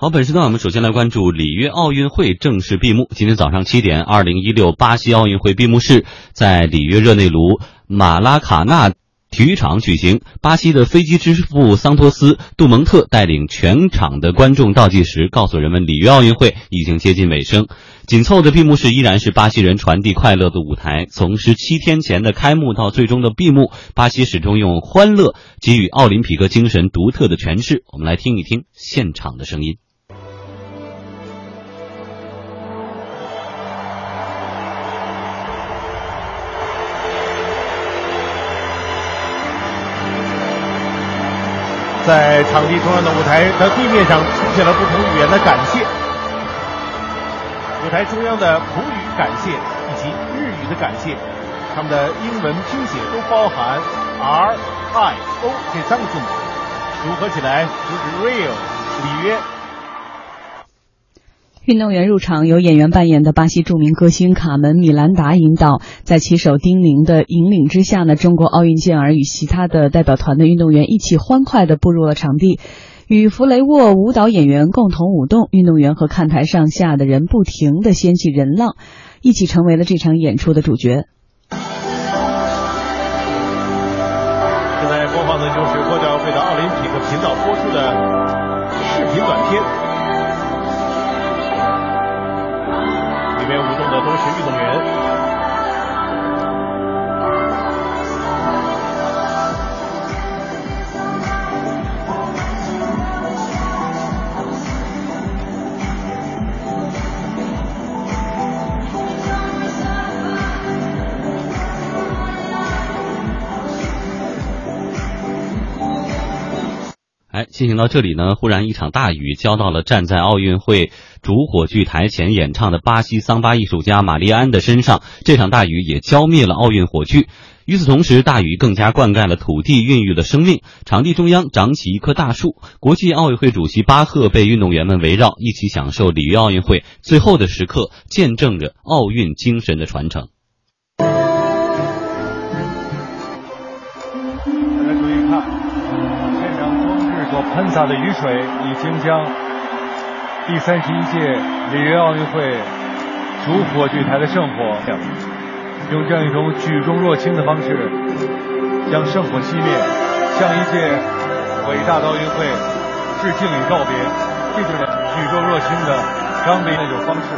好，本时段我们首先来关注里约奥运会正式闭幕。今天早上七点，二零一六巴西奥运会闭幕式在里约热内卢马拉卡纳体育场举行。巴西的飞机之父桑托斯·杜蒙特带领全场的观众倒计时，告诉人们里约奥运会已经接近尾声。紧凑的闭幕式依然是巴西人传递快乐的舞台。从十七天前的开幕到最终的闭幕，巴西始终用欢乐给予奥林匹克精神独特的诠释。我们来听一听现场的声音。在场地中央的舞台的地面上出现了不同语言的感谢。舞台中央的葡语感谢以及日语的感谢，他们的英文拼写都包含 R I O 这三个字母，组合起来就是 Rio 里约。运动员入场由演员扮演的巴西著名歌星卡门·米兰达引导，在旗手丁宁的引领之下呢，中国奥运健儿与其他的代表团的运动员一起欢快地步入了场地，与弗雷沃舞蹈演员共同舞动，运动员和看台上下的人不停地掀起人浪，一起成为了这场演出的主角。正在播放的就是国家会的奥林匹克频道播出的视频短片。的都是运动员。哎，进行到这里呢，忽然一场大雨浇到了站在奥运会主火炬台前演唱的巴西桑巴艺术家玛丽安的身上。这场大雨也浇灭了奥运火炬。与此同时，大雨更加灌溉了土地，孕育了生命。场地中央长起一棵大树，国际奥委会主席巴赫被运动员们围绕，一起享受里约奥运会最后的时刻，见证着奥运精神的传承。大家注意看，所喷洒的雨水已经将第三十一届里约奥运会主火炬台的圣火，用这样一种举重若轻的方式将圣火熄灭，向一届伟大的奥运会致敬与告别。这就是举重若轻的刚的那种方式，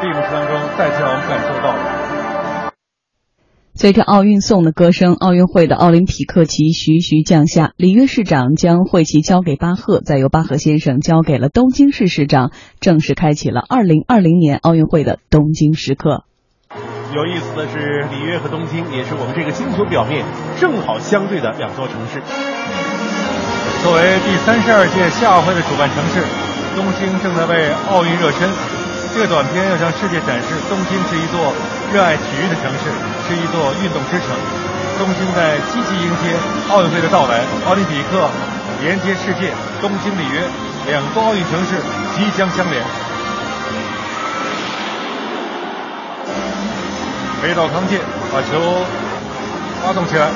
闭幕式当中再次让我们感受到了。随着奥运颂的歌声，奥运会的奥林匹克旗徐徐降下。里约市长将会旗交给巴赫，再由巴赫先生交给了东京市市长，正式开启了2020年奥运会的东京时刻。有意思的是，里约和东京也是我们这个星球表面正好相对的两座城市。作为第三十二届夏奥会的主办城市，东京正在为奥运热身。这个短片要向世界展示，东京是一座热爱体育的城市，是一座运动之城。东京在积极迎接奥运会的到来，奥林匹克连接世界，东京、里约两座奥运城市即将相连。北岛康介把球发动起来，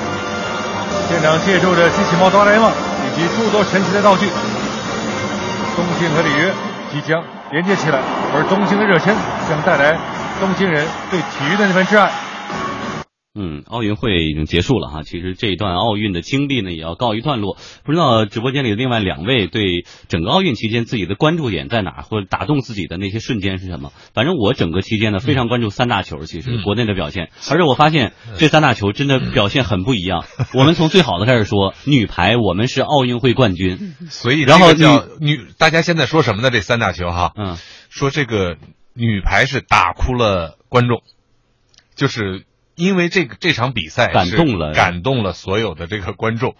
现场借助着机器猫哆啦 A 梦以及诸多神奇的道具，东京和里约即将连接起来，而东京的热身将带来东京人对体育的那份挚爱。嗯，奥运会已经结束了哈，其实这一段奥运的经历呢也要告一段落。不知道直播间里的另外两位对整个奥运期间自己的关注点在哪，或者打动自己的那些瞬间是什么？反正我整个期间呢非常关注三大球，其实国内的表现，而且我发现这三大球真的表现很不一样。我们从最好的开始说，女排我们是奥运会冠军，所以然后叫女，大家现在说什么呢？这三大球哈，嗯，说这个女排是打哭了观众，就是。因为这个这场比赛感动了。感动了所有的这个观众，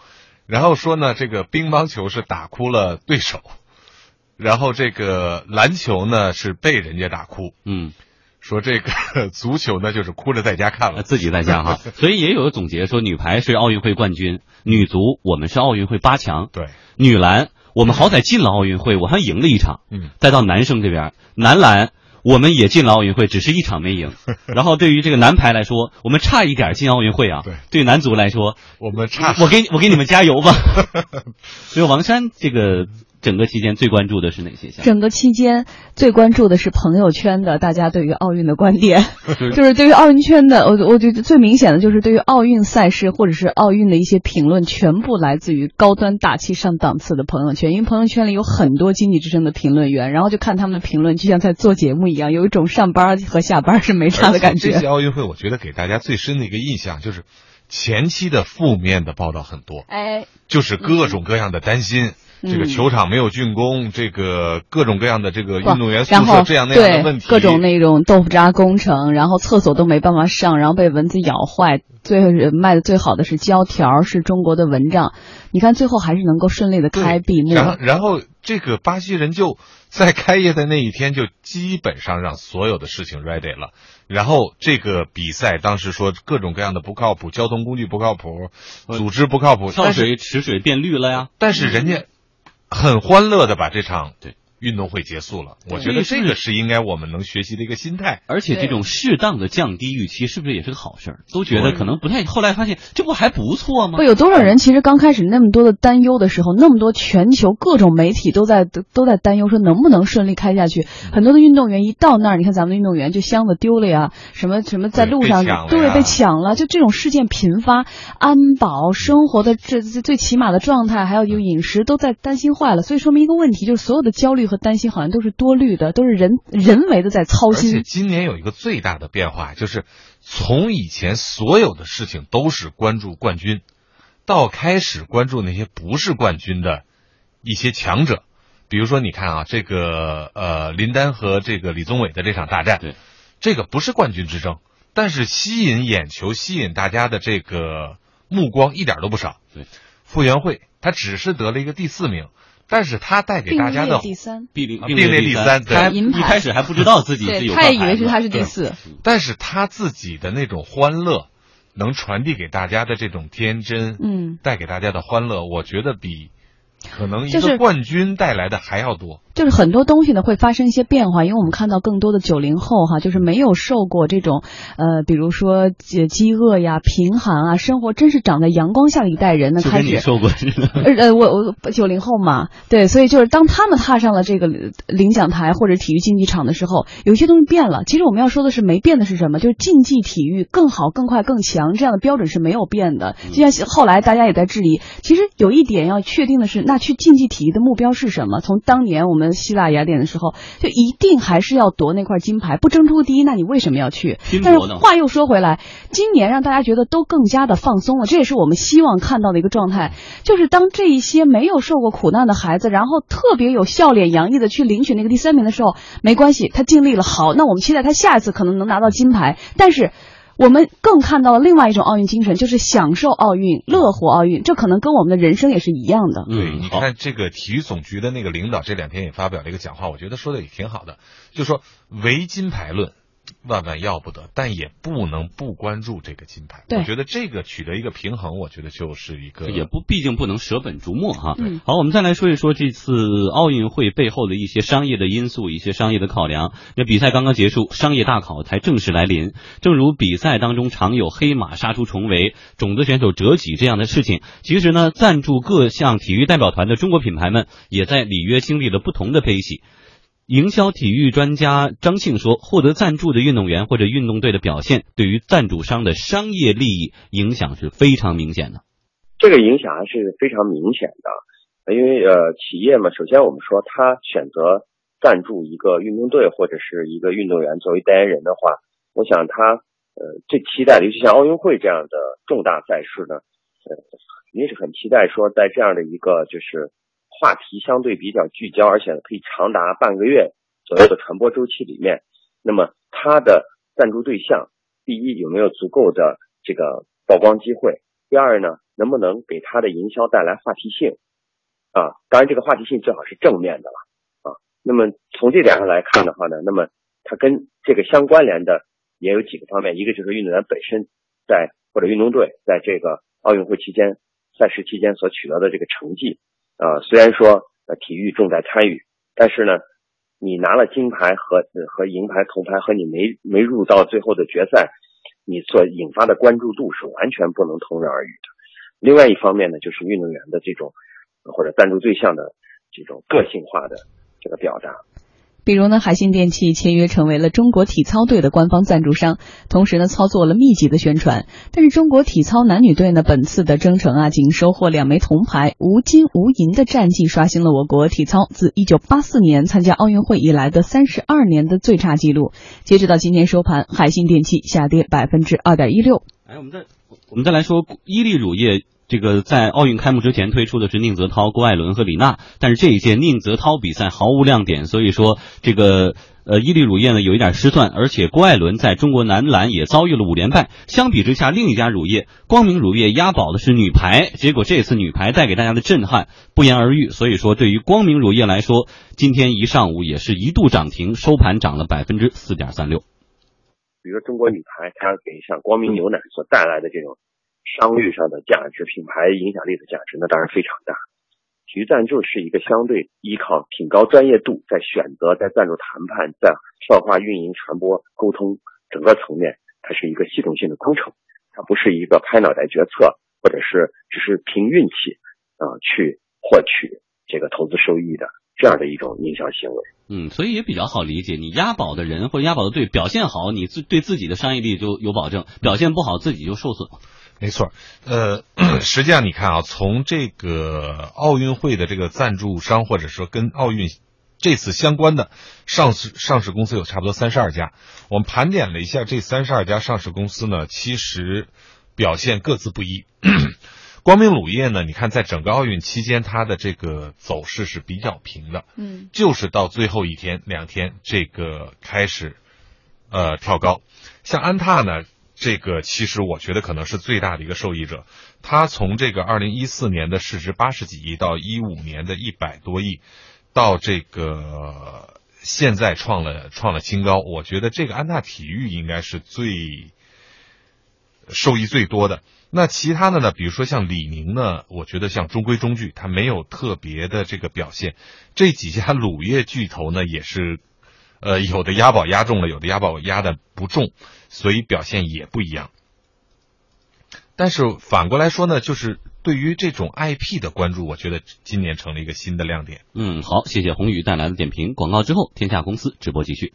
然后说呢，这个乒乓球是打哭了对手，然后这个篮球呢是被人家打哭，嗯，说这个足球呢就是哭着在家看了，自己在家哈，所以也有个总结说，女排是奥运会冠军，女足我们是奥运会八强，对，女篮我们好歹进了奥运会，我还赢了一场，嗯，再到男生这边，男篮。我们也进了奥运会，只是一场没赢。然后对于这个男排来说，我们差一点进奥运会啊。对，对男足来说，我们差。我给我给你们加油吧。所以王珊这个整个期间最关注的是哪些项目？整个期间最关注的是朋友圈的大家对于奥运的观点，就是对于奥运圈的，我我觉得最明显的就是对于奥运赛事或者是奥运的一些评论，全部来自于高端大气上档次的朋友圈，因为朋友圈里有很多经济之声的评论员，然后就看他们的评论，就像在做节目一样，有一种上班和下班是没差的感觉。这届奥运会，我觉得给大家最深的一个印象就是。前期的负面的报道很多，哎，就是各种各样的担心，这个球场没有竣工，这个各种各样的这个运动员宿舍这样那样的问题，各种那种豆腐渣工程，然后厕所都没办法上，然后被蚊子咬坏，最后卖的最好的是胶条，是中国的蚊帐，你看最后还是能够顺利的开闭幕，然后然后这个巴西人就在开业的那一天就基本上让所有的事情 ready 了。然后这个比赛当时说各种各样的不靠谱，交通工具不靠谱，组织不靠谱，跳水池水变绿了呀。但是人家很欢乐的把这场对。运动会结束了，我觉得这个是应该我们能学习的一个心态。而且这种适当的降低预期，是不是也是个好事儿？都觉得可能不太，后来发现这不还不错吗？不，有多少人其实刚开始那么多的担忧的时候，那么多全球各种媒体都在都在担忧说能不能顺利开下去。很多的运动员一到那儿，你看咱们的运动员就箱子丢了呀，什么什么在路上对被抢了，就这种事件频发，安保生活的这最起码的状态，还有就饮食都在担心坏了。所以说明一个问题，就是所有的焦虑和担心好像都是。多虑的都是人人为的在操心，而且今年有一个最大的变化，就是从以前所有的事情都是关注冠军，到开始关注那些不是冠军的一些强者，比如说你看啊，这个呃林丹和这个李宗伟的这场大战，对，这个不是冠军之争，但是吸引眼球、吸引大家的这个目光一点都不少。对，傅园慧他只是得了一个第四名。但是他带给大家的第三，并列并列第三，他一开始还不知道自己是有他也以为是他是第四，但是他自己的那种欢乐，能传递给大家的这种天真，嗯，带给大家的欢乐，我觉得比。可能一个冠军带来的还要多，就是很多东西呢会发生一些变化，因为我们看到更多的九零后哈，就是没有受过这种呃，比如说饥饥饿呀、贫寒啊，生活真是长在阳光下的一代人呢，开始受过，呃呃，我我九零后嘛，对，所以就是当他们踏上了这个领奖台或者体育竞技场的时候，有一些东西变了。其实我们要说的是没变的是什么？就是竞技体育更好、更快、更强这样的标准是没有变的。就像后来大家也在质疑，其实有一点要确定的是。那去竞技体育的目标是什么？从当年我们希腊雅典的时候，就一定还是要夺那块金牌，不争出第一，那你为什么要去？但是话又说回来，今年让大家觉得都更加的放松了，这也是我们希望看到的一个状态。就是当这一些没有受过苦难的孩子，然后特别有笑脸洋溢的去领取那个第三名的时候，没关系，他尽力了，好，那我们期待他下一次可能能拿到金牌，但是。我们更看到了另外一种奥运精神，就是享受奥运、乐活奥运，这可能跟我们的人生也是一样的。对，你看这个体育总局的那个领导这两天也发表了一个讲话，我觉得说的也挺好的，就说唯金牌论。万万要不得，但也不能不关注这个金牌。我觉得这个取得一个平衡，我觉得就是一个也不，毕竟不能舍本逐末哈。嗯。好，我们再来说一说这次奥运会背后的一些商业的因素，一些商业的考量。那比赛刚刚结束，商业大考才正式来临。正如比赛当中常有黑马杀出重围、种子选手折戟这样的事情，其实呢，赞助各项体育代表团的中国品牌们也在里约经历了不同的悲喜。营销体育专家张庆说：“获得赞助的运动员或者运动队的表现，对于赞助商的商业利益影响是非常明显的。这个影响还是非常明显的，因为呃，企业嘛，首先我们说他选择赞助一个运动队或者是一个运动员作为代言人的话，我想他呃最期待的，尤其像奥运会这样的重大赛事呢，呃，肯定是很期待说在这样的一个就是。”话题相对比较聚焦，而且呢可以长达半个月左右的传播周期里面，那么它的赞助对象，第一有没有足够的这个曝光机会？第二呢，能不能给它的营销带来话题性？啊，当然这个话题性最好是正面的了啊。那么从这点上来看的话呢，那么它跟这个相关联的也有几个方面，一个就是运动员本身在或者运动队在这个奥运会期间赛事期间所取得的这个成绩。呃，虽然说呃体育重在参与，但是呢，你拿了金牌和和银牌、铜牌和你没没入到最后的决赛，你所引发的关注度是完全不能同日而语的。另外一方面呢，就是运动员的这种或者赞助对象的这种个性化的这个表达。比如呢，海信电器签约成为了中国体操队的官方赞助商，同时呢，操作了密集的宣传。但是中国体操男女队呢，本次的征程啊，仅收获两枚铜牌，无金无银的战绩，刷新了我国体操自一九八四年参加奥运会以来的三十二年的最差记录。截止到今天收盘，海信电器下跌百分之二点一六。哎，我们再我们再来说伊利乳业。这个在奥运开幕之前推出的是宁泽涛、郭艾伦和李娜，但是这一届宁泽涛比赛毫无亮点，所以说这个呃伊利乳业呢有一点失算，而且郭艾伦在中国男篮也遭遇了五连败。相比之下，另一家乳业光明乳业押宝的是女排，结果这次女排带给大家的震撼不言而喻。所以说，对于光明乳业来说，今天一上午也是一度涨停，收盘涨了百分之四点三六。比如说中国女排，它给像光明牛奶所带来的这种。商誉上的价值、品牌影响力的价值，那当然非常大。体育赞助是一个相对依靠挺高专业度，在选择、在赞助谈判、在策划、运营、传播、沟通整个层面，它是一个系统性的工程，它不是一个拍脑袋决策，或者是只是凭运气啊去获取这个投资收益的这样的一种营销行为。嗯，所以也比较好理解。你押宝的人或者押宝的队表现好，你自对自己的商业利益就有保证；表现不好，自己就受损。没错，呃，实际上你看啊，从这个奥运会的这个赞助商，或者说跟奥运这次相关的上市上市公司有差不多三十二家。我们盘点了一下这三十二家上市公司呢，其实表现各自不一。光明乳业呢，你看在整个奥运期间，它的这个走势是比较平的，嗯，就是到最后一天两天，这个开始呃跳高。像安踏呢。这个其实我觉得可能是最大的一个受益者，它从这个二零一四年的市值八十几亿到一五年的一百多亿，到这个现在创了创了新高，我觉得这个安踏体育应该是最受益最多的。那其他的呢？比如说像李宁呢，我觉得像中规中矩，它没有特别的这个表现。这几家乳业巨头呢，也是。呃，有的押宝押中了，有的押宝押的不中，所以表现也不一样。但是反过来说呢，就是对于这种 IP 的关注，我觉得今年成了一个新的亮点。嗯，好，谢谢宏宇带来的点评。广告之后，天下公司直播继续。